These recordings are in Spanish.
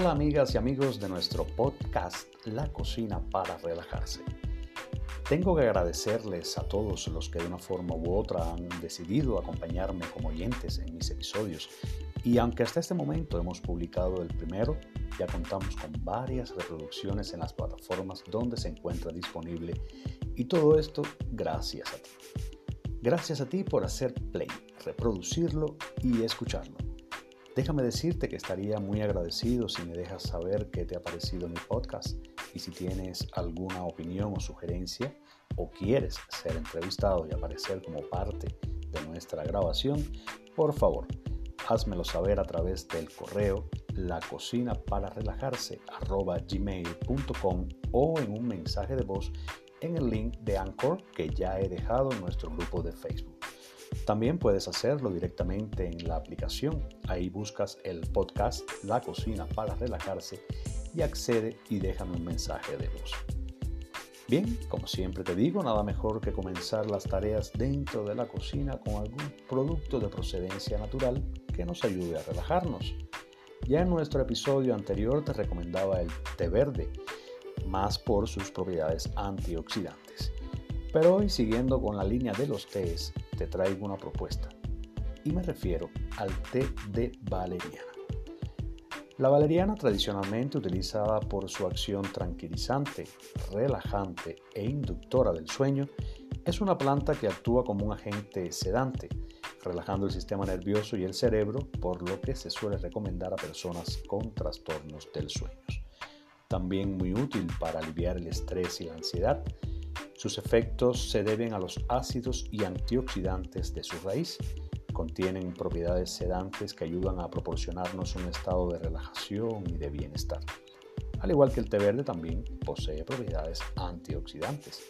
Hola amigas y amigos de nuestro podcast La cocina para relajarse. Tengo que agradecerles a todos los que de una forma u otra han decidido acompañarme como oyentes en mis episodios. Y aunque hasta este momento hemos publicado el primero, ya contamos con varias reproducciones en las plataformas donde se encuentra disponible. Y todo esto gracias a ti. Gracias a ti por hacer play, reproducirlo y escucharlo. Déjame decirte que estaría muy agradecido si me dejas saber qué te ha parecido mi podcast y si tienes alguna opinión o sugerencia o quieres ser entrevistado y aparecer como parte de nuestra grabación, por favor, házmelo saber a través del correo la cocina para o en un mensaje de voz en el link de Anchor que ya he dejado en nuestro grupo de Facebook. También puedes hacerlo directamente en la aplicación. Ahí buscas el podcast La Cocina para relajarse y accede y déjame un mensaje de voz. Bien, como siempre te digo, nada mejor que comenzar las tareas dentro de la cocina con algún producto de procedencia natural que nos ayude a relajarnos. Ya en nuestro episodio anterior te recomendaba el té verde, más por sus propiedades antioxidantes. Pero hoy, siguiendo con la línea de los tés, te traigo una propuesta. Y me refiero al té de valeriana. La valeriana, tradicionalmente utilizada por su acción tranquilizante, relajante e inductora del sueño, es una planta que actúa como un agente sedante, relajando el sistema nervioso y el cerebro, por lo que se suele recomendar a personas con trastornos del sueño. También muy útil para aliviar el estrés y la ansiedad, sus efectos se deben a los ácidos y antioxidantes de su raíz. Contienen propiedades sedantes que ayudan a proporcionarnos un estado de relajación y de bienestar. Al igual que el té verde también posee propiedades antioxidantes.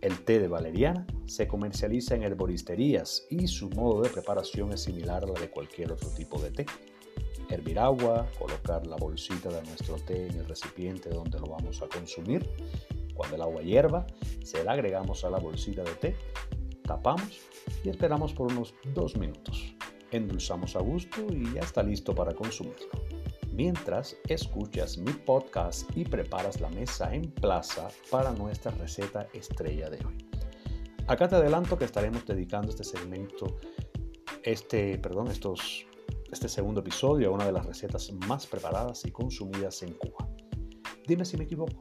El té de valeriana se comercializa en herboristerías y su modo de preparación es similar a la de cualquier otro tipo de té. Hervir agua, colocar la bolsita de nuestro té en el recipiente donde lo vamos a consumir cuando el agua hierva, se la agregamos a la bolsita de té, tapamos y esperamos por unos dos minutos. Endulzamos a gusto y ya está listo para consumirlo. Mientras escuchas mi podcast y preparas la mesa en plaza para nuestra receta estrella de hoy. Acá te adelanto que estaremos dedicando este segmento, este, perdón, estos, este segundo episodio a una de las recetas más preparadas y consumidas en Cuba. Dime si me equivoco.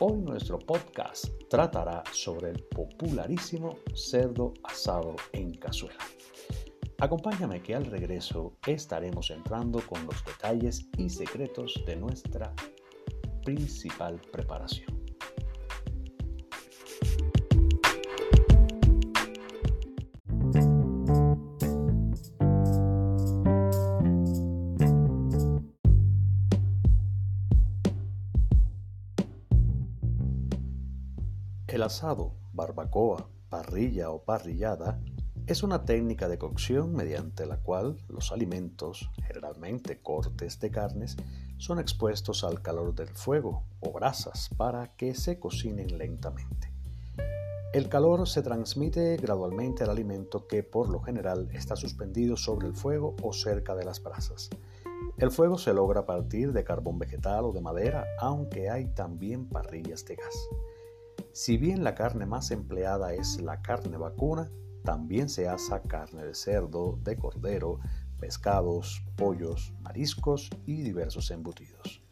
Hoy nuestro podcast tratará sobre el popularísimo cerdo asado en cazuela. Acompáñame que al regreso estaremos entrando con los detalles y secretos de nuestra principal preparación. El asado, barbacoa, parrilla o parrillada es una técnica de cocción mediante la cual los alimentos, generalmente cortes de carnes, son expuestos al calor del fuego o brasas para que se cocinen lentamente. El calor se transmite gradualmente al alimento que por lo general está suspendido sobre el fuego o cerca de las brasas. El fuego se logra a partir de carbón vegetal o de madera, aunque hay también parrillas de gas. Si bien la carne más empleada es la carne vacuna, también se asa carne de cerdo, de cordero, pescados, pollos, mariscos y diversos embutidos.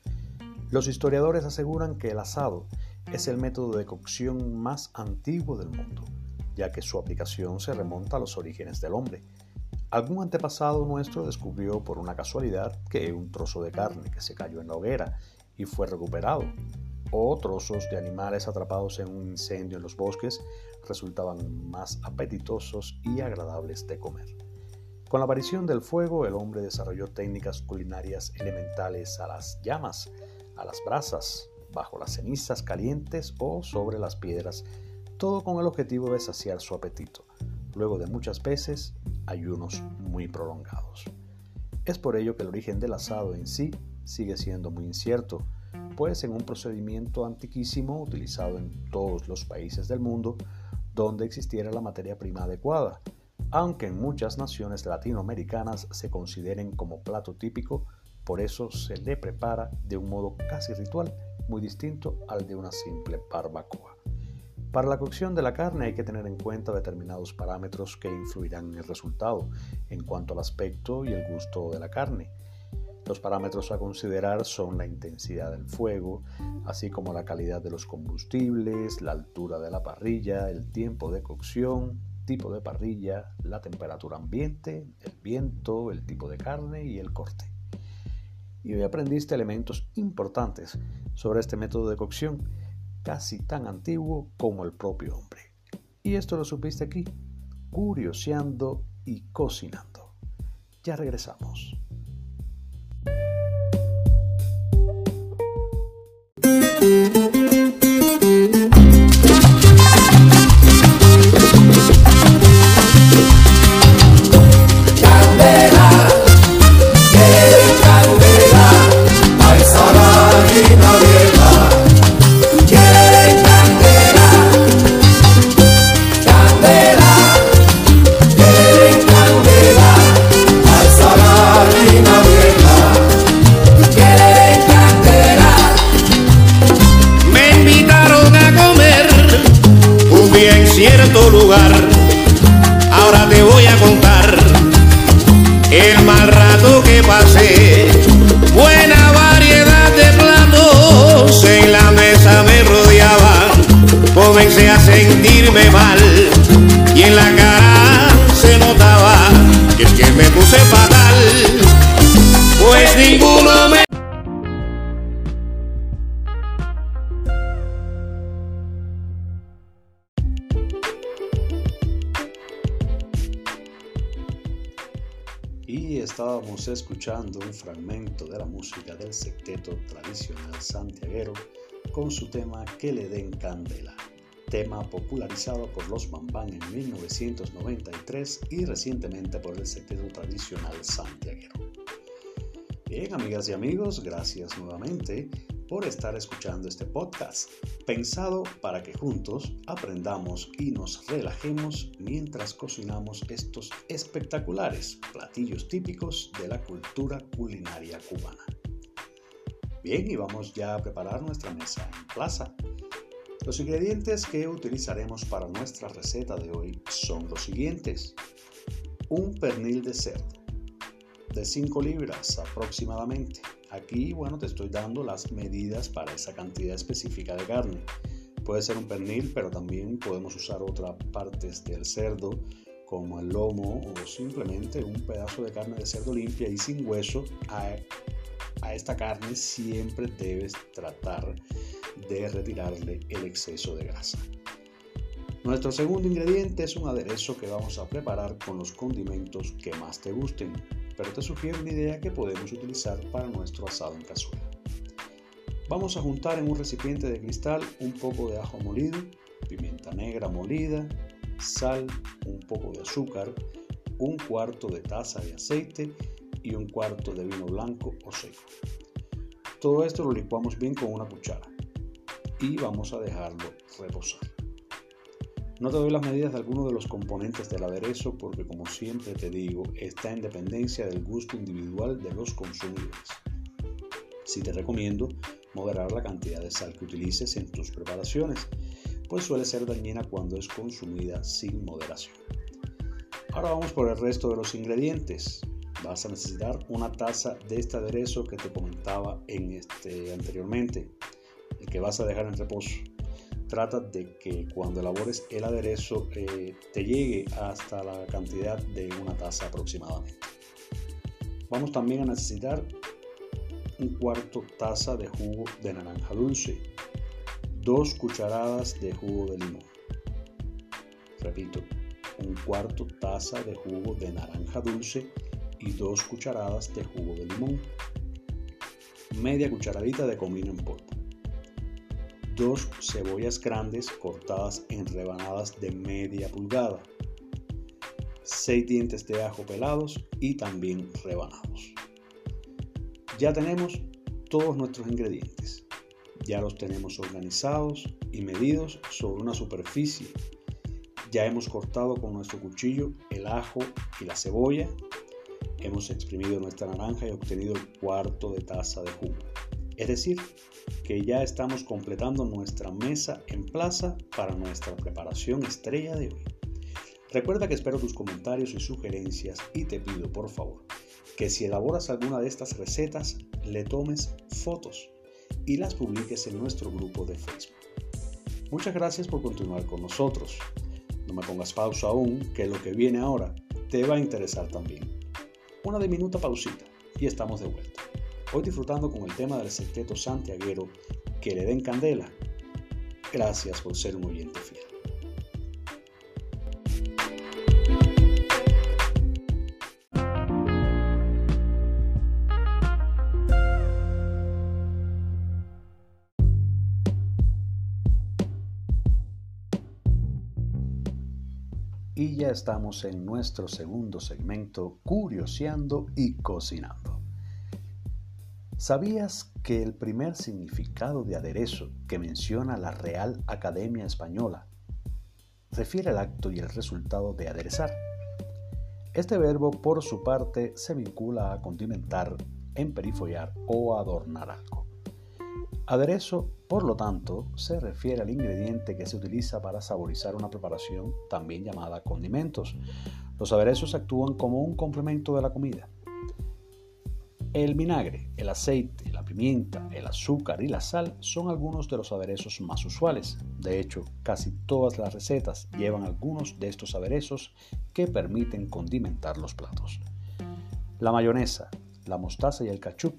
Los historiadores aseguran que el asado es el método de cocción más antiguo del mundo, ya que su aplicación se remonta a los orígenes del hombre. Algún antepasado nuestro descubrió por una casualidad que un trozo de carne que se cayó en la hoguera y fue recuperado o trozos de animales atrapados en un incendio en los bosques resultaban más apetitosos y agradables de comer. Con la aparición del fuego, el hombre desarrolló técnicas culinarias elementales a las llamas, a las brasas, bajo las cenizas calientes o sobre las piedras, todo con el objetivo de saciar su apetito, luego de muchas veces ayunos muy prolongados. Es por ello que el origen del asado en sí sigue siendo muy incierto, pues en un procedimiento antiquísimo utilizado en todos los países del mundo donde existiera la materia prima adecuada, aunque en muchas naciones latinoamericanas se consideren como plato típico Por eso se le prepara de un modo casi ritual, muy distinto al de una simple barbacoa. Para la cocción de la carne hay que tener en cuenta determinados parámetros que influirán en el resultado en cuanto al aspecto y el gusto de la carne. Los parámetros a considerar son la intensidad del fuego, así como la calidad de los combustibles, la altura de la parrilla, el tiempo de cocción, tipo de parrilla, la temperatura ambiente, el viento, el tipo de carne y el corte. Y hoy aprendiste elementos importantes sobre este método de cocción casi tan antiguo como el propio hombre. Y esto lo supiste aquí, curioseando y cocinando. Ya regresamos. Estábamos escuchando un fragmento de la música del secteto tradicional santiaguero con su tema Que le den candela, tema popularizado por los Bambán en 1993 y recientemente por el secteto tradicional santiaguero. Bien, amigas y amigos, gracias nuevamente por estar escuchando este podcast, pensado para que juntos aprendamos y nos relajemos mientras cocinamos estos espectaculares platillos típicos de la cultura culinaria cubana. Bien, y vamos ya a preparar nuestra mesa en plaza. Los ingredientes que utilizaremos para nuestra receta de hoy son los siguientes. Un pernil de cerdo, de 5 libras aproximadamente, Aquí, bueno, te estoy dando las medidas para esa cantidad específica de carne. Puede ser un pernil, pero también podemos usar otras partes del cerdo, como el lomo o simplemente un pedazo de carne de cerdo limpia y sin hueso. A, a esta carne siempre debes tratar de retirarle el exceso de grasa. Nuestro segundo ingrediente es un aderezo que vamos a preparar con los condimentos que más te gusten pero te sugiero una idea que podemos utilizar para nuestro asado en cazuela. Vamos a juntar en un recipiente de cristal un poco de ajo molido, pimienta negra molida, sal, un poco de azúcar, un cuarto de taza de aceite y un cuarto de vino blanco o seco. Todo esto lo licuamos bien con una cuchara y vamos a dejarlo reposar. No te doy las medidas de algunos de los componentes del aderezo porque como siempre te digo, está en dependencia del gusto individual de los consumidores. Si te recomiendo moderar la cantidad de sal que utilices en tus preparaciones, pues suele ser dañina cuando es consumida sin moderación. Ahora vamos por el resto de los ingredientes. Vas a necesitar una taza de este aderezo que te comentaba en este anteriormente, el que vas a dejar en reposo trata de que cuando elabores el aderezo eh, te llegue hasta la cantidad de una taza aproximadamente. Vamos también a necesitar un cuarto taza de jugo de naranja dulce, dos cucharadas de jugo de limón. Repito, un cuarto taza de jugo de naranja dulce y dos cucharadas de jugo de limón. Media cucharadita de comino en polvo dos cebollas grandes cortadas en rebanadas de media pulgada, seis dientes de ajo pelados y también rebanados. Ya tenemos todos nuestros ingredientes. Ya los tenemos organizados y medidos sobre una superficie. Ya hemos cortado con nuestro cuchillo el ajo y la cebolla. Hemos exprimido nuestra naranja y obtenido el cuarto de taza de jugo. Es decir, que ya estamos completando nuestra mesa en plaza para nuestra preparación estrella de hoy. Recuerda que espero tus comentarios y sugerencias y te pido por favor que si elaboras alguna de estas recetas le tomes fotos y las publiques en nuestro grupo de Facebook. Muchas gracias por continuar con nosotros. No me pongas pausa aún, que lo que viene ahora te va a interesar también. Una diminuta pausita y estamos de vuelta. Hoy disfrutando con el tema del secreto santiaguero que le den candela. Gracias por ser un oyente fiel. Y ya estamos en nuestro segundo segmento, Curioseando y Cocinando. ¿Sabías que el primer significado de aderezo que menciona la Real Academia Española refiere al acto y el resultado de aderezar? Este verbo, por su parte, se vincula a condimentar, emperifollar o adornar algo. Aderezo, por lo tanto, se refiere al ingrediente que se utiliza para saborizar una preparación, también llamada condimentos. Los aderezos actúan como un complemento de la comida. El vinagre, el aceite, la pimienta, el azúcar y la sal son algunos de los aderezos más usuales. De hecho, casi todas las recetas llevan algunos de estos aderezos que permiten condimentar los platos. La mayonesa, la mostaza y el ketchup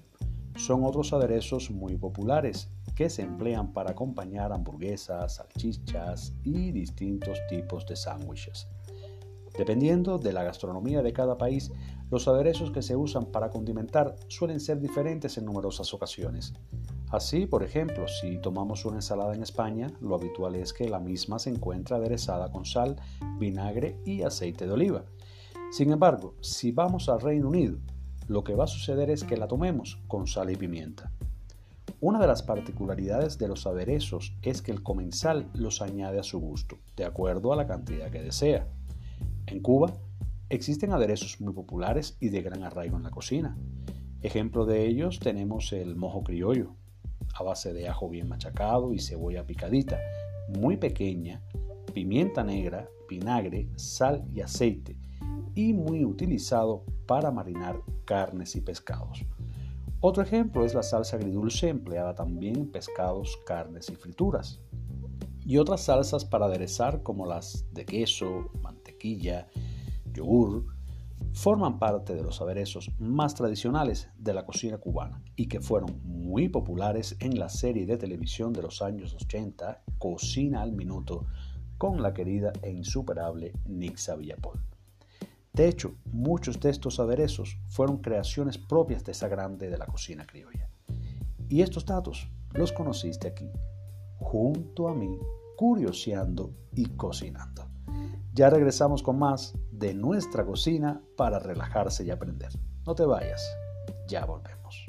son otros aderezos muy populares que se emplean para acompañar hamburguesas, salchichas y distintos tipos de sándwiches. Dependiendo de la gastronomía de cada país, los aderezos que se usan para condimentar suelen ser diferentes en numerosas ocasiones. Así, por ejemplo, si tomamos una ensalada en España, lo habitual es que la misma se encuentre aderezada con sal, vinagre y aceite de oliva. Sin embargo, si vamos al Reino Unido, lo que va a suceder es que la tomemos con sal y pimienta. Una de las particularidades de los aderezos es que el comensal los añade a su gusto, de acuerdo a la cantidad que desea. En Cuba existen aderezos muy populares y de gran arraigo en la cocina. Ejemplo de ellos tenemos el mojo criollo, a base de ajo bien machacado y cebolla picadita, muy pequeña, pimienta negra, vinagre, sal y aceite, y muy utilizado para marinar carnes y pescados. Otro ejemplo es la salsa agridulce empleada también en pescados, carnes y frituras. Y otras salsas para aderezar como las de queso, mantequilla, yogur, forman parte de los aderezos más tradicionales de la cocina cubana y que fueron muy populares en la serie de televisión de los años 80, Cocina al Minuto, con la querida e insuperable Nixa Villapol. De hecho, muchos de estos aderezos fueron creaciones propias de esa grande de la cocina criolla. Y estos datos los conociste aquí, junto a mí, curioseando y cocinando. Ya regresamos con más de nuestra cocina para relajarse y aprender. No te vayas, ya volvemos.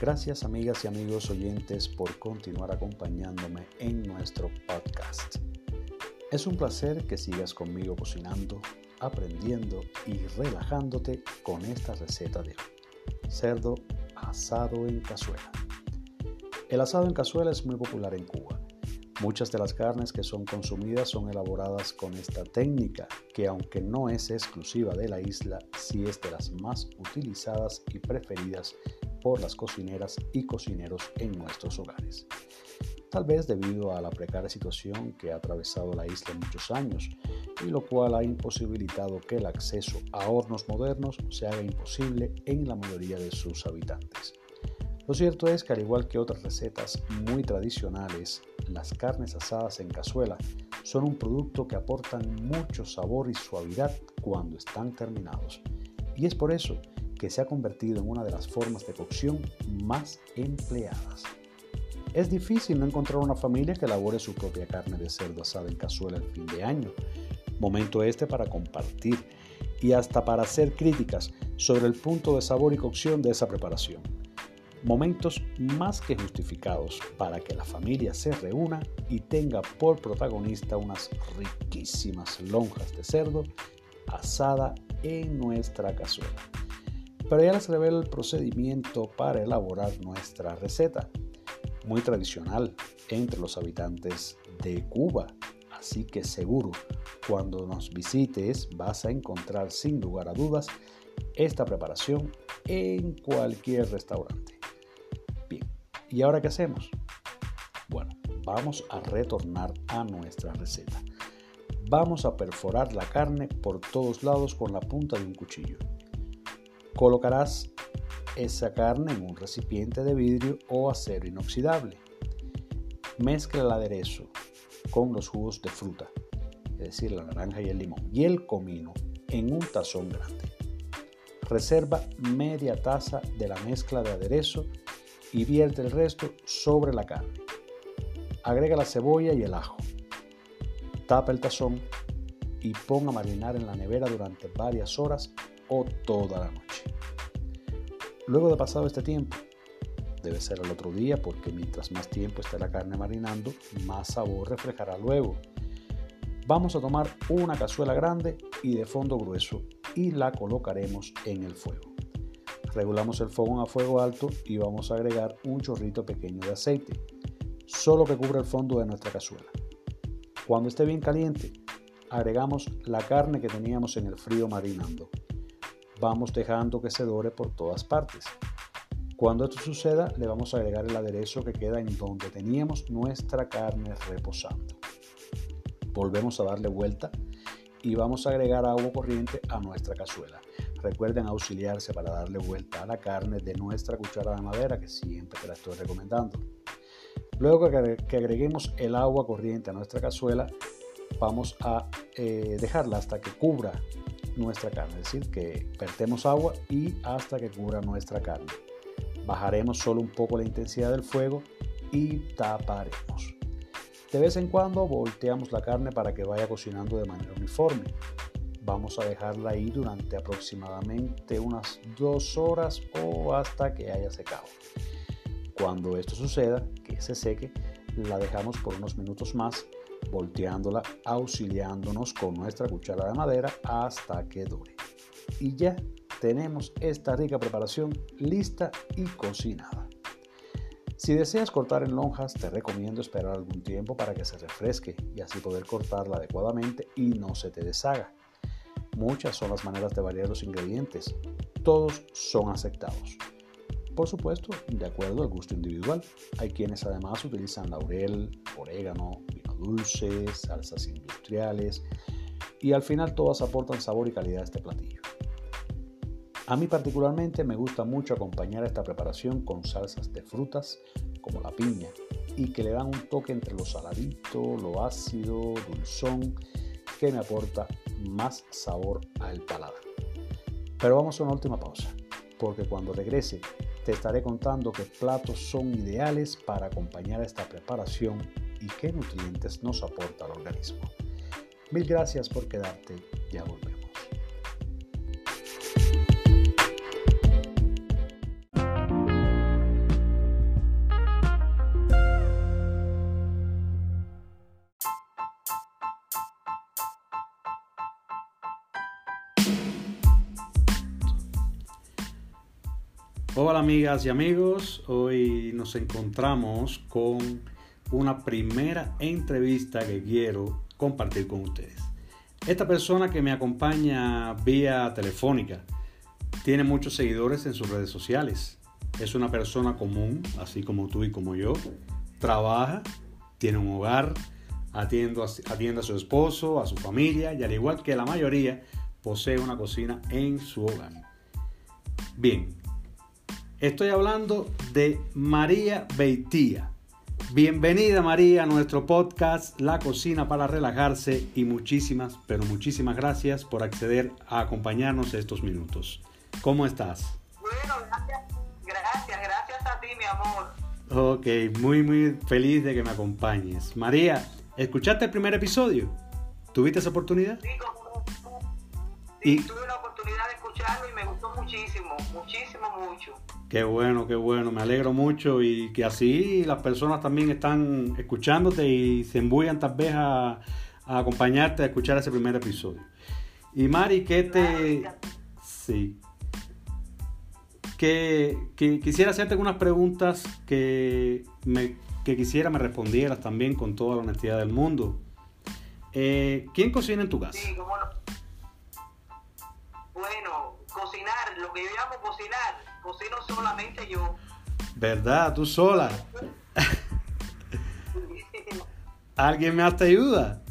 Gracias amigas y amigos oyentes por continuar acompañándome en nuestro podcast. Es un placer que sigas conmigo cocinando, aprendiendo y relajándote con esta receta de hoy. Cerdo asado en cazuela. El asado en cazuela es muy popular en Cuba. Muchas de las carnes que son consumidas son elaboradas con esta técnica, que aunque no es exclusiva de la isla, sí es de las más utilizadas y preferidas por las cocineras y cocineros en nuestros hogares. Tal vez debido a la precaria situación que ha atravesado la isla en muchos años, y lo cual ha imposibilitado que el acceso a hornos modernos se haga imposible en la mayoría de sus habitantes. Lo cierto es que al igual que otras recetas muy tradicionales, las carnes asadas en cazuela son un producto que aportan mucho sabor y suavidad cuando están terminados. Y es por eso que se ha convertido en una de las formas de cocción más empleadas. Es difícil no encontrar una familia que elabore su propia carne de cerdo asada en cazuela el fin de año, momento este para compartir y hasta para hacer críticas sobre el punto de sabor y cocción de esa preparación. Momentos más que justificados para que la familia se reúna y tenga por protagonista unas riquísimas lonjas de cerdo asada en nuestra cazuela. Pero ya les revelo el procedimiento para elaborar nuestra receta, muy tradicional entre los habitantes de Cuba, así que seguro cuando nos visites vas a encontrar sin lugar a dudas esta preparación en cualquier restaurante. Bien, ¿y ahora qué hacemos? Bueno, vamos a retornar a nuestra receta. Vamos a perforar la carne por todos lados con la punta de un cuchillo. Colocarás esa carne en un recipiente de vidrio o acero inoxidable. Mezcla el aderezo con los jugos de fruta, es decir, la naranja y el limón, y el comino en un tazón grande. Reserva media taza de la mezcla de aderezo y vierte el resto sobre la carne. Agrega la cebolla y el ajo. Tapa el tazón y ponga a marinar en la nevera durante varias horas o toda la noche. Luego de pasado este tiempo, debe ser el otro día porque mientras más tiempo esté la carne marinando, más sabor reflejará luego. Vamos a tomar una cazuela grande y de fondo grueso y la colocaremos en el fuego. Regulamos el fuego a fuego alto y vamos a agregar un chorrito pequeño de aceite, solo que cubra el fondo de nuestra cazuela. Cuando esté bien caliente, agregamos la carne que teníamos en el frío marinando vamos dejando que se dore por todas partes. Cuando esto suceda, le vamos a agregar el aderezo que queda en donde teníamos nuestra carne reposando. Volvemos a darle vuelta y vamos a agregar agua corriente a nuestra cazuela. Recuerden auxiliarse para darle vuelta a la carne de nuestra cuchara de madera que siempre te la estoy recomendando. Luego que agreguemos el agua corriente a nuestra cazuela, vamos a eh, dejarla hasta que cubra nuestra carne, es decir, que vertemos agua y hasta que cubra nuestra carne. Bajaremos solo un poco la intensidad del fuego y taparemos. De vez en cuando volteamos la carne para que vaya cocinando de manera uniforme. Vamos a dejarla ahí durante aproximadamente unas dos horas o hasta que haya secado. Cuando esto suceda, que se seque, la dejamos por unos minutos más volteándola, auxiliándonos con nuestra cuchara de madera hasta que dure. Y ya tenemos esta rica preparación lista y cocinada. Si deseas cortar en lonjas, te recomiendo esperar algún tiempo para que se refresque y así poder cortarla adecuadamente y no se te deshaga. Muchas son las maneras de variar los ingredientes. Todos son aceptados. Por supuesto, de acuerdo al gusto individual. Hay quienes además utilizan laurel, orégano, dulces, salsas industriales y al final todas aportan sabor y calidad a este platillo. A mí particularmente me gusta mucho acompañar esta preparación con salsas de frutas como la piña y que le dan un toque entre lo saladito, lo ácido, dulzón, que me aporta más sabor al paladar. Pero vamos a una última pausa, porque cuando regrese te estaré contando qué platos son ideales para acompañar esta preparación y qué nutrientes nos aporta al organismo. Mil gracias por quedarte, ya volvemos. Hola amigas y amigos, hoy nos encontramos con una primera entrevista que quiero compartir con ustedes. Esta persona que me acompaña vía telefónica tiene muchos seguidores en sus redes sociales. Es una persona común, así como tú y como yo. Trabaja, tiene un hogar, atiende a, su esposo, a su familia y al igual que la mayoría, posee una cocina en su hogar. Bien, estoy hablando de María Beitía. Bienvenida María a nuestro podcast La Cocina para Relajarse y muchísimas, pero muchísimas gracias por acceder a acompañarnos estos minutos. ¿Cómo estás? Bueno, gracias, gracias, gracias a ti mi amor. Ok, muy muy feliz de que me acompañes. María, ¿escuchaste el primer episodio? ¿Tuviste esa oportunidad? Sí, y tuve la oportunidad escucharlo y me gustó muchísimo, muchísimo, mucho. Qué bueno, qué bueno, me alegro mucho y que así las personas también están escuchándote y se embullan tal vez a, acompañarte a escuchar ese primer episodio. Y Mari, ¿qué te... Sí. Que, quisiera hacerte algunas preguntas que, me, que quisiera me respondieras también con toda la honestidad del mundo. Eh, ¿Quién cocina en tu casa? Sí, cómo no. Bueno, cocinar, lo que yo llamo cocinar, cocino solamente yo. ¿Verdad? ¿Tú sola? ¿Alguien me te ayuda?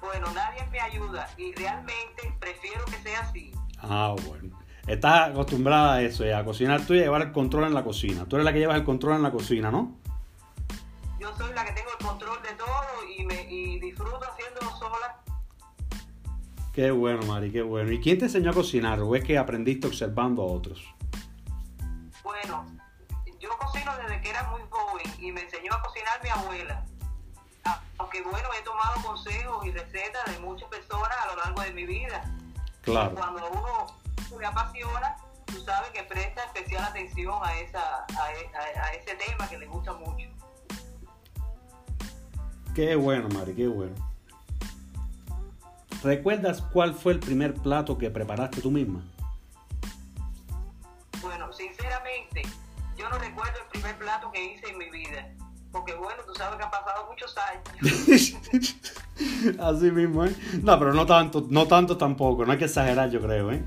Bueno, nadie me ayuda y realmente prefiero que sea así. Ah, bueno. Estás acostumbrada a eso, a cocinar tú y a llevar el control en la cocina. Tú eres la que llevas el control en la cocina, ¿no? Yo soy la que tengo el control de todo y, me, y disfruto haciéndolo sola. Qué bueno, Mari, qué bueno. ¿Y quién te enseñó a cocinar o es que aprendiste observando a otros? Bueno, yo cocino desde que era muy joven y me enseñó a cocinar mi abuela. Aunque bueno, he tomado consejos y recetas de muchas personas a lo largo de mi vida. Claro. Cuando uno me apasiona, tú sabes que presta especial atención a, esa, a, ese tema que le gusta mucho. Qué bueno, Mari, qué bueno. ¿Recuerdas cuál fue el primer plato que preparaste tú misma? Bueno, sinceramente, yo no recuerdo el primer plato que hice en mi vida. Porque bueno, tú sabes que han pasado muchos años. Así mismo, ¿eh? No, pero no tanto, no tanto tampoco, no hay que exagerar, yo creo, ¿eh?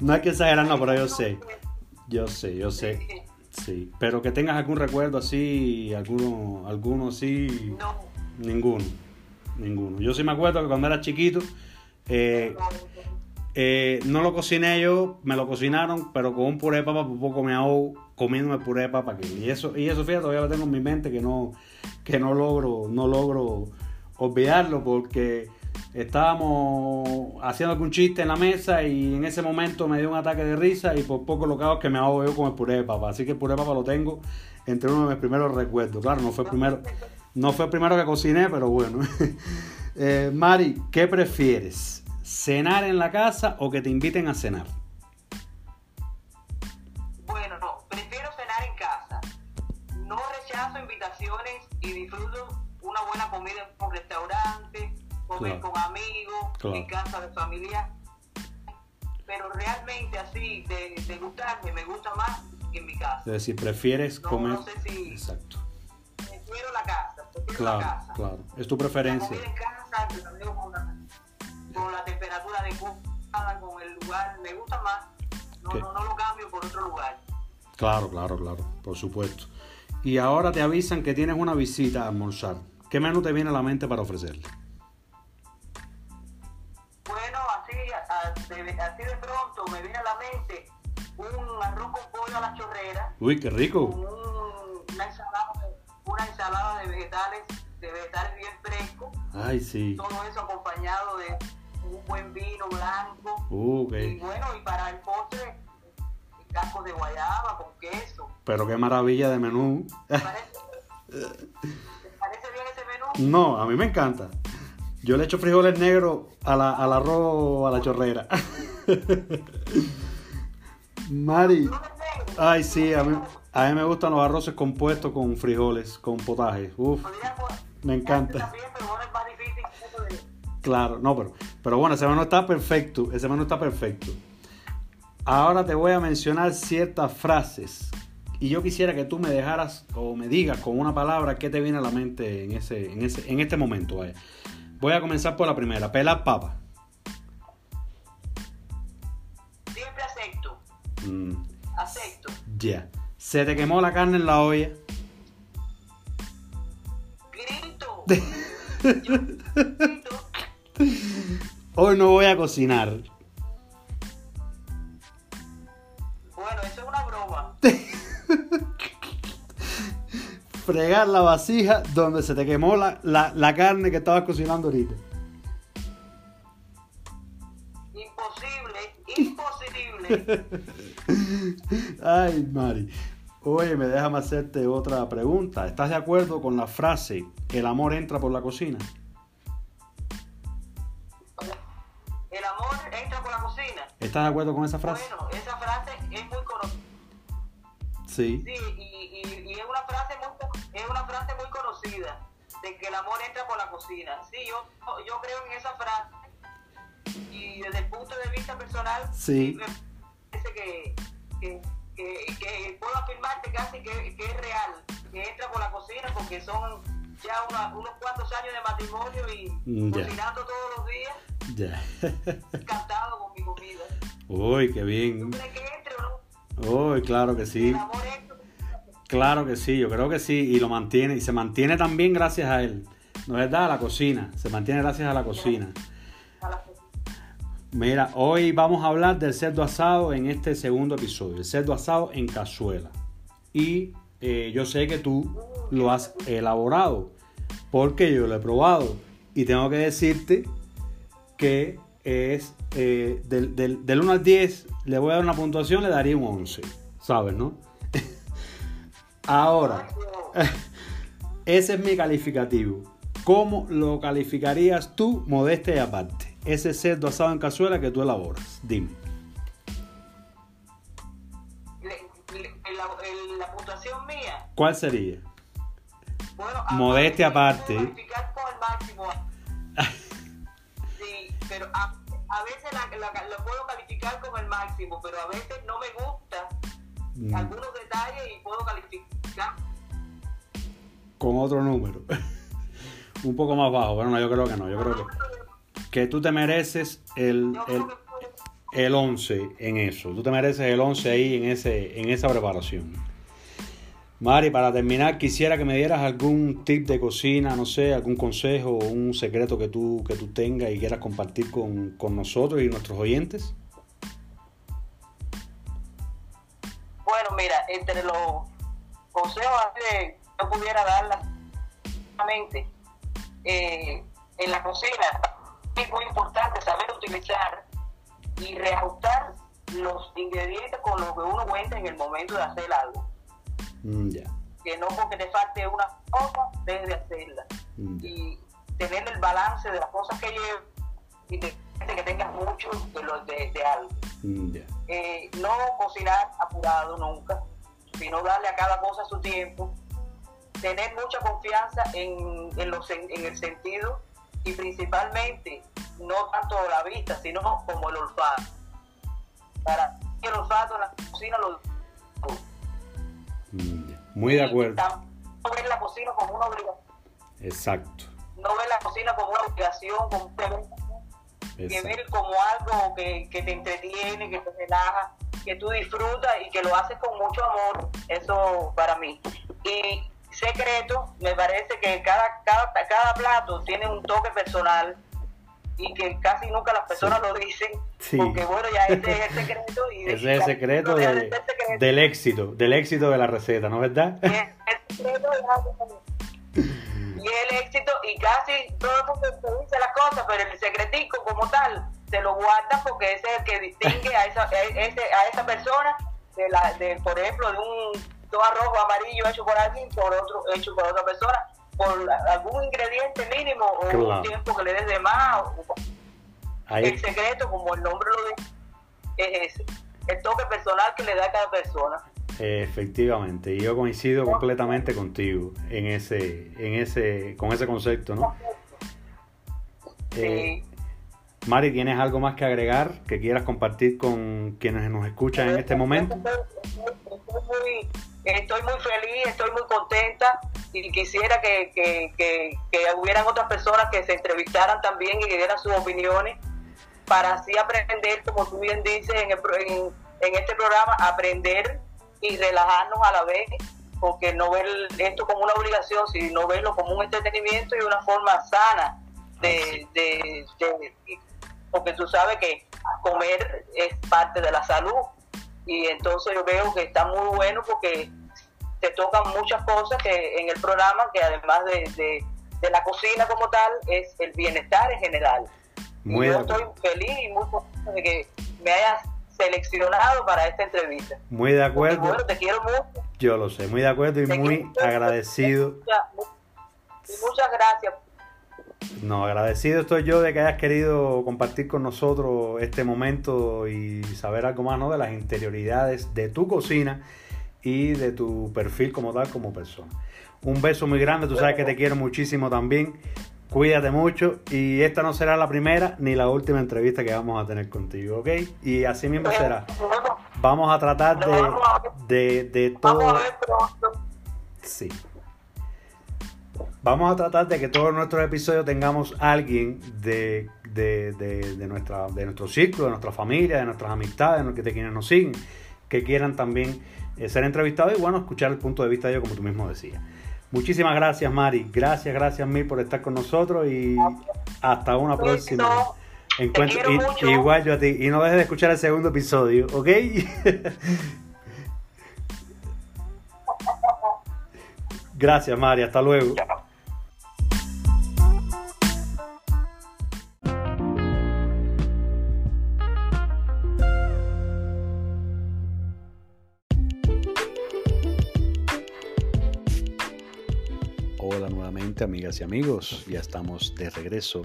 no hay que exagerar, no, pero yo sé. Yo sé, yo sé. Sí, pero que tengas algún recuerdo así, alguno, alguno así. No. Ninguno, ninguno. Yo sí me acuerdo que cuando era chiquito, eh, eh, no lo cociné yo, me lo cocinaron, pero con un puré de papa por poco me hago comiéndome puré de papa. Y eso, y eso fíjate, todavía lo tengo en mi mente que no, que no logro, no logro olvidarlo porque estábamos haciendo algún chiste en la mesa y en ese momento me dio un ataque de risa y por poco lo que hago es que me hago yo con el puré de papa. Así que el puré de papa lo tengo entre uno de mis primeros recuerdos. Claro, no fue el primero, no fue el primero que cociné, pero bueno. Eh, Mari, ¿qué prefieres? ¿Cenar en la casa o que te inviten a cenar? Bueno, no, prefiero cenar en casa. No rechazo invitaciones y disfruto una buena comida en un restaurante, comer con amigos, en casa de familia. Pero realmente así, de, gustarme, me gusta más que en mi casa. Es decir, prefieres comer... No sé si... Exacto. Prefiero la casa, claro, la casa. Claro, es tu preferencia. La en casa, con la temperatura adecuada, con el lugar, me gusta más. No, no, no lo cambio por otro lugar. Claro, claro, claro, por supuesto. Y ahora te avisan que tienes una visita a almorzar. ¿Qué menú te viene a la mente para ofrecerle? Bueno, así, así de pronto me viene a la mente un arroz con pollo a la chorrera. Uy, qué rico. una, ensalada, una ensalada de vegetales, de vegetales bien frescos. Ay, sí. Todo eso acompañado de un buen vino blanco. Uh, Y bueno, y para el postre, casco de guayaba con queso. Pero qué maravilla de menú. ¿Te parece, bien ese menú? No, a mí me encanta. Yo le echo frijoles negros a la, al arroz a la chorrera. Mari. Ay, sí, a mí, a mí me gustan los arroces compuestos con frijoles, con potaje. Uf, me encanta. Claro, no, pero, pero bueno, ese menú está perfecto. Ese menú está perfecto. Ahora te voy a mencionar ciertas frases y yo quisiera que tú me dejaras o me digas con una palabra qué te viene a la mente en, ese, en, ese, en este momento. Voy a comenzar por la primera, pelar papa. Siempre acepto. Mm. Acepto. Ya. Se te quemó la carne en la olla. Grito. grito. Hoy no voy a cocinar. Bueno, eso es una broma. Fregar la vasija donde se te quemó la, la, carne que estabas cocinando ahorita. Imposible, imposible. Ay, Mari. Oye, me déjame hacerte otra pregunta. ¿Estás de acuerdo con la frase el amor entra por la cocina? ¿Estás de acuerdo con esa frase? Bueno, esa frase es muy conocida. Sí. Sí, y, y, es, una frase muy, es una frase muy conocida, de que el amor entra por la cocina. Sí, yo, yo creo en esa frase. Y desde el punto de vista personal, sí. me parece que, que, que, puedo afirmarte casi que, que es real, que entra por la cocina porque son ya unos cuantos años de matrimonio y mm, cocinando todos los días. Ya. Encantado con mi comida. Uy, qué bien. ¿Tú crees que entre o no? Uy, claro que sí. Claro que sí, yo creo que sí. Y lo mantiene, y se mantiene también gracias a él. No es verdad, a la cocina. Se mantiene gracias a la cocina. Mira, hoy vamos a hablar del cerdo asado en este segundo episodio. El cerdo asado en cazuela. Y eh, yo sé que tú lo has elaborado, porque yo lo he probado. Y tengo que decirte que es eh, del, del, 1 al 10, le voy a dar una puntuación, le daría un 11, ¿sabes, no? Ahora, ese es mi calificativo. ¿Cómo lo calificarías tú, modesta y aparte? Ese cerdo asado en cazuela que tú elaboras. Dime. la puntuación mía. ¿Cuál sería? Modestia aparte. El máximo. sí, pero a, a veces la, lo puedo calificar con el máximo, pero a veces no me gusta mm. algunos detalles y puedo calificar. Con otro número. Un poco más bajo. Bueno, no, yo creo que no. Yo creo que, que tú te mereces el, el, el 11 en eso. Tú te mereces el 11 ahí en, ese, en esa preparación. Mari, para terminar, quisiera que me dieras algún tip de cocina, no sé, algún consejo o un secreto que tú, que tú tengas y quieras compartir con, nosotros y nuestros oyentes. Bueno, mira, entre los consejos que yo pudiera darla, eh, en la cocina es muy importante saber utilizar y reajustar los ingredientes con los que uno cuenta en el momento de hacer algo. Mm, que no porque te falte una cosa, debes de hacerla. Mm, y tener el balance de las cosas que llevas y de, que tengas mucho de, lo, de, algo. Mm, eh, no cocinar apurado nunca, sino darle a cada cosa su tiempo. Tener mucha confianza en, en, los, en, el sentido y principalmente no tanto la vista, sino como el olfato. Para el olfato en la cocina lo Mm, muy de acuerdo. No ver la cocina como una obligación. Exacto. No ver la cocina como una obligación, como un que ver como algo que, que, te entretiene, que te relaja, que tú disfrutas y que lo haces con mucho amor. Eso para mí. Y secreto, me parece que cada, cada, cada plato tiene un toque personal y que casi nunca las personas lo dicen, porque bueno, ya ese es el secreto. Y ese es el secreto, del éxito, del éxito de la receta, ¿no es verdad? Y el éxito, y casi todo el mundo te dice las cosas, pero el secretico como tal, se lo guarda porque ese es el que distingue a esa, a ese, a esa persona, de la, de, por ejemplo, de un arroz amarillo hecho por alguien, por otro hecho por otra persona, por algún ingrediente mínimo o un tiempo que le des de más. El secreto, como el nombre lo dice, es ese, el toque personal que le da a cada persona. Efectivamente, y yo coincido completamente contigo en ese, en ese, con ese concepto, ¿no? Eh, Mari, ¿tienes algo más que agregar que quieras compartir con quienes nos escuchan en este momento? estoy muy feliz, estoy muy contenta y quisiera que, que, que, hubieran otras personas que se entrevistaran también y que dieran sus opiniones para así aprender, como tú bien dices en, en, este programa, aprender y relajarnos a la vez, porque no ver esto como una obligación, sino verlo como un entretenimiento y una forma sana de, de, de porque tú sabes que comer es parte de la salud y entonces yo veo que está muy bueno porque se tocan muchas cosas que en el programa que además de, de, la cocina como tal es el bienestar en general. Muy yo estoy feliz y muy contento de que me hayas seleccionado para esta entrevista. Muy de acuerdo. bueno, te quiero mucho. Yo lo sé, muy de acuerdo y muy agradecido. y muchas gracias No, agradecido estoy yo de que hayas querido compartir con nosotros este momento y saber algo más ¿no? de las interioridades de tu cocina y de tu perfil como tal, como persona. Un beso muy grande, tú sabes que te quiero muchísimo también. Cuídate mucho y esta no será la primera ni la última entrevista que vamos a tener contigo, ¿ok? Y así mismo será. Vamos a tratar de, de, todo. Sí. Vamos a tratar de que todos nuestros episodios tengamos alguien de, de, nuestra, de nuestro círculo, de nuestra familia, de nuestras amistades, de quienes nos siguen, que quieran también eh, ser entrevistados y bueno, escuchar el punto de vista de ellos, como tú mismo decías. Muchísimas gracias, Mari. Gracias, gracias mil por estar con nosotros y hasta una próxima. Encuentro, igual yo a ti. Y no dejes de escuchar el segundo episodio, ¿ok? gracias, Mari. Hasta luego. Amigas y amigos, ya estamos de regreso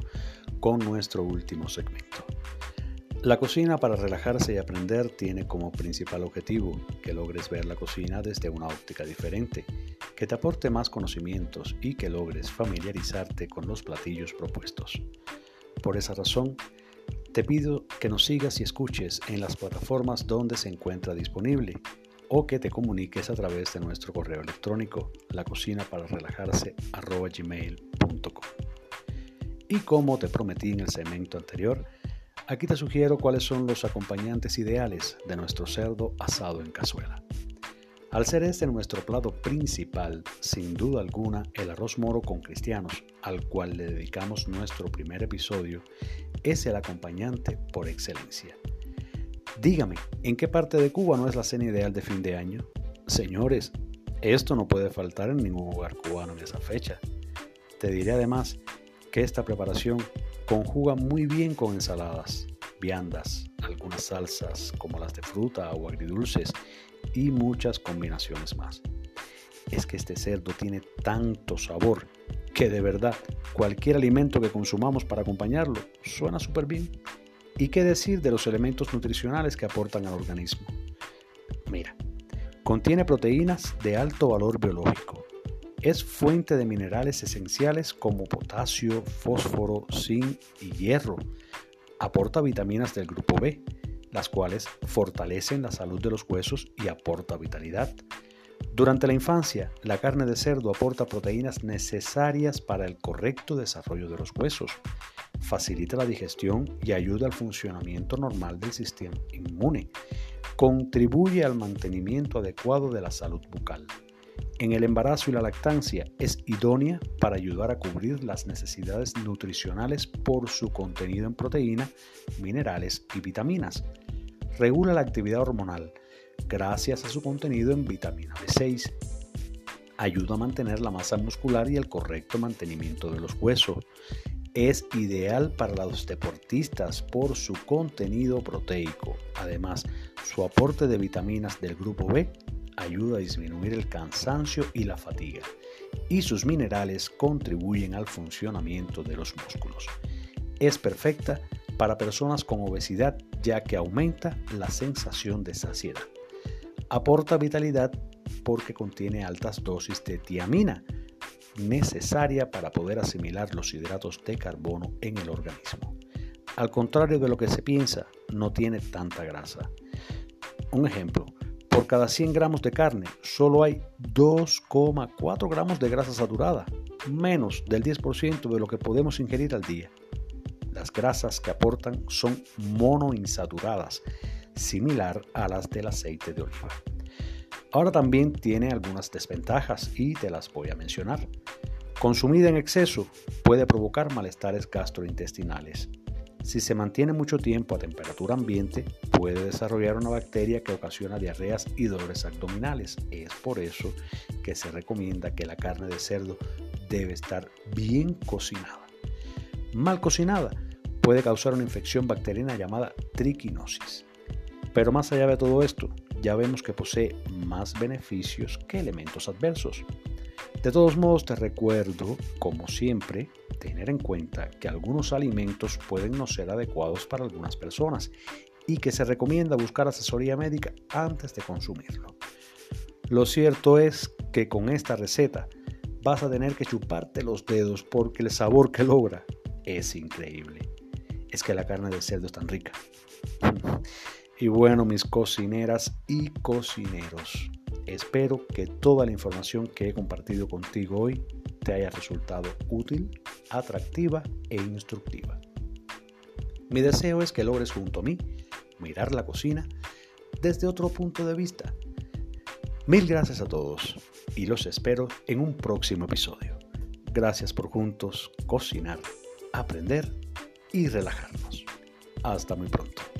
con nuestro último segmento. La cocina para relajarse y aprender tiene como principal objetivo que logres ver la cocina desde una óptica diferente, que te aporte más conocimientos y que logres familiarizarte con los platillos propuestos. Por esa razón, te pido que nos sigas y escuches en las plataformas donde se encuentra disponible o que te comuniques a través de nuestro correo electrónico la cocina para relajarse gmail.com. Y como te prometí en el segmento anterior, aquí te sugiero cuáles son los acompañantes ideales de nuestro cerdo asado en cazuela. Al ser este nuestro plato principal, sin duda alguna, el arroz moro con cristianos, al cual le dedicamos nuestro primer episodio, es el acompañante por excelencia. Dígame, ¿en qué parte de Cuba no es la cena ideal de fin de año? Señores, esto no puede faltar en ningún hogar cubano en esa fecha. Te diré además que esta preparación conjuga muy bien con ensaladas, viandas, algunas salsas como las de fruta o agridulces y muchas combinaciones más. Es que este cerdo tiene tanto sabor que de verdad cualquier alimento que consumamos para acompañarlo suena súper bien. ¿Y qué decir de los elementos nutricionales que aportan al organismo? Mira, contiene proteínas de alto valor biológico. Es fuente de minerales esenciales como potasio, fósforo, zinc y hierro. Aporta vitaminas del grupo B, las cuales fortalecen la salud de los huesos y aporta vitalidad. Durante la infancia, la carne de cerdo aporta proteínas necesarias para el correcto desarrollo de los huesos facilita la digestión y ayuda al funcionamiento normal del sistema inmune. Contribuye al mantenimiento adecuado de la salud bucal. En el embarazo y la lactancia es idónea para ayudar a cubrir las necesidades nutricionales por su contenido en proteína, minerales y vitaminas. Regula la actividad hormonal gracias a su contenido en vitamina B6. Ayuda a mantener la masa muscular y el correcto mantenimiento de los huesos es ideal para los deportistas por su contenido proteico. Además, su aporte de vitaminas del grupo B ayuda a disminuir el cansancio y la fatiga. Y sus minerales contribuyen al funcionamiento de los músculos. Es perfecta para personas con obesidad ya que aumenta la sensación de saciedad. Aporta vitalidad porque contiene altas dosis de tiamina, necesaria para poder asimilar los hidratos de carbono en el organismo. Al contrario de lo que se piensa, no tiene tanta grasa. Un ejemplo, por cada 100 gramos de carne solo hay 2,4 gramos de grasa saturada, menos del 10% de lo que podemos ingerir al día. Las grasas que aportan son monoinsaturadas, similar a las del aceite de oliva. Ahora también tiene algunas desventajas y te las voy a mencionar. Consumida en exceso puede provocar malestares gastrointestinales. Si se mantiene mucho tiempo a temperatura ambiente, puede desarrollar una bacteria que ocasiona diarreas y dolores abdominales. Es por eso que se recomienda que la carne de cerdo debe estar bien cocinada. Mal cocinada puede causar una infección bacteriana llamada triquinosis. Pero más allá de todo esto, ya vemos que posee más beneficios que elementos adversos. De todos modos, te recuerdo, como siempre, tener en cuenta que algunos alimentos pueden no ser adecuados para algunas personas y que se recomienda buscar asesoría médica antes de consumirlo. Lo cierto es que con esta receta vas a tener que chuparte los dedos porque el sabor que logra es increíble. Es que la carne de cerdo es tan rica. Y bueno, mis cocineras y cocineros, espero que toda la información que he compartido contigo hoy te haya resultado útil, atractiva e instructiva. Mi deseo es que logres junto a mí mirar la cocina desde otro punto de vista. Mil gracias a todos y los espero en un próximo episodio. Gracias por juntos cocinar, aprender y relajarnos. Hasta muy pronto.